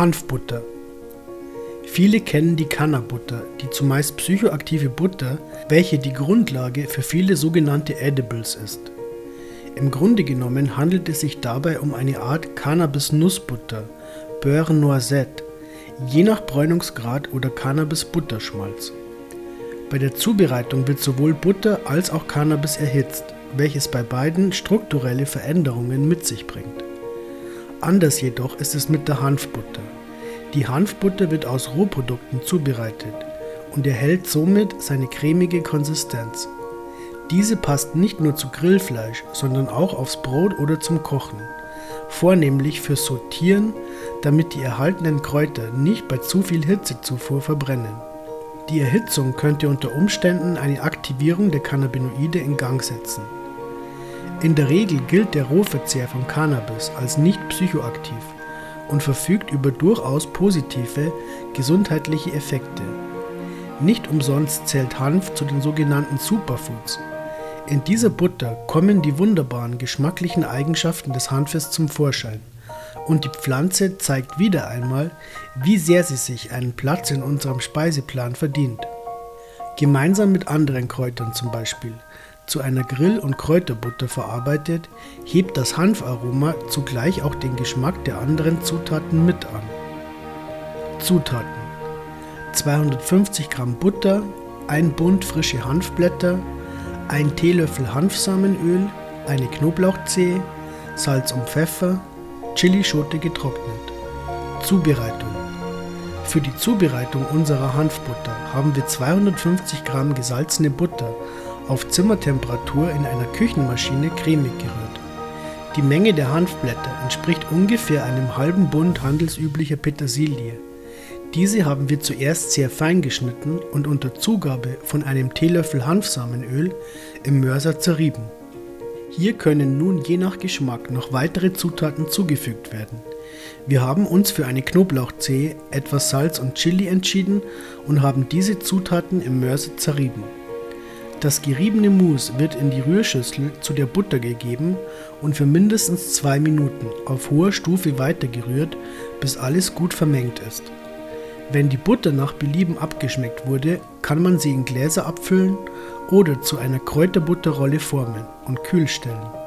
Hanfbutter. Viele kennen die Cannabutter, die zumeist psychoaktive Butter, welche die Grundlage für viele sogenannte Edibles ist. Im Grunde genommen handelt es sich dabei um eine Art Cannabis-Nussbutter, Beurre Noisette, je nach Bräunungsgrad oder Cannabis-Butterschmalz. Bei der Zubereitung wird sowohl Butter als auch Cannabis erhitzt, welches bei beiden strukturelle Veränderungen mit sich bringt. Anders jedoch ist es mit der Hanfbutter. Die Hanfbutter wird aus Rohprodukten zubereitet und erhält somit seine cremige Konsistenz. Diese passt nicht nur zu Grillfleisch, sondern auch aufs Brot oder zum Kochen, vornehmlich fürs Sortieren, damit die erhaltenen Kräuter nicht bei zu viel Hitzezufuhr verbrennen. Die Erhitzung könnte unter Umständen eine Aktivierung der Cannabinoide in Gang setzen. In der Regel gilt der Rohverzehr von Cannabis als nicht psychoaktiv und verfügt über durchaus positive gesundheitliche Effekte. Nicht umsonst zählt Hanf zu den sogenannten Superfoods. In dieser Butter kommen die wunderbaren geschmacklichen Eigenschaften des Hanfes zum Vorschein. Und die Pflanze zeigt wieder einmal, wie sehr sie sich einen Platz in unserem Speiseplan verdient. Gemeinsam mit anderen Kräutern zum Beispiel zu einer Grill- und Kräuterbutter verarbeitet, hebt das Hanfaroma zugleich auch den Geschmack der anderen Zutaten mit an. Zutaten 250 Gramm Butter, ein Bund frische Hanfblätter, ein Teelöffel Hanfsamenöl, eine Knoblauchzehe, Salz und Pfeffer, Chilischote getrocknet. Zubereitung Für die Zubereitung unserer Hanfbutter haben wir 250 Gramm gesalzene Butter auf Zimmertemperatur in einer Küchenmaschine cremig gerührt. Die Menge der Hanfblätter entspricht ungefähr einem halben Bund handelsüblicher Petersilie. Diese haben wir zuerst sehr fein geschnitten und unter Zugabe von einem Teelöffel Hanfsamenöl im Mörser zerrieben. Hier können nun je nach Geschmack noch weitere Zutaten zugefügt werden. Wir haben uns für eine Knoblauchzehe, etwas Salz und Chili entschieden und haben diese Zutaten im Mörser zerrieben. Das geriebene Mus wird in die Rührschüssel zu der Butter gegeben und für mindestens zwei Minuten auf hoher Stufe weitergerührt, bis alles gut vermengt ist. Wenn die Butter nach Belieben abgeschmeckt wurde, kann man sie in Gläser abfüllen oder zu einer Kräuterbutterrolle formen und kühl stellen.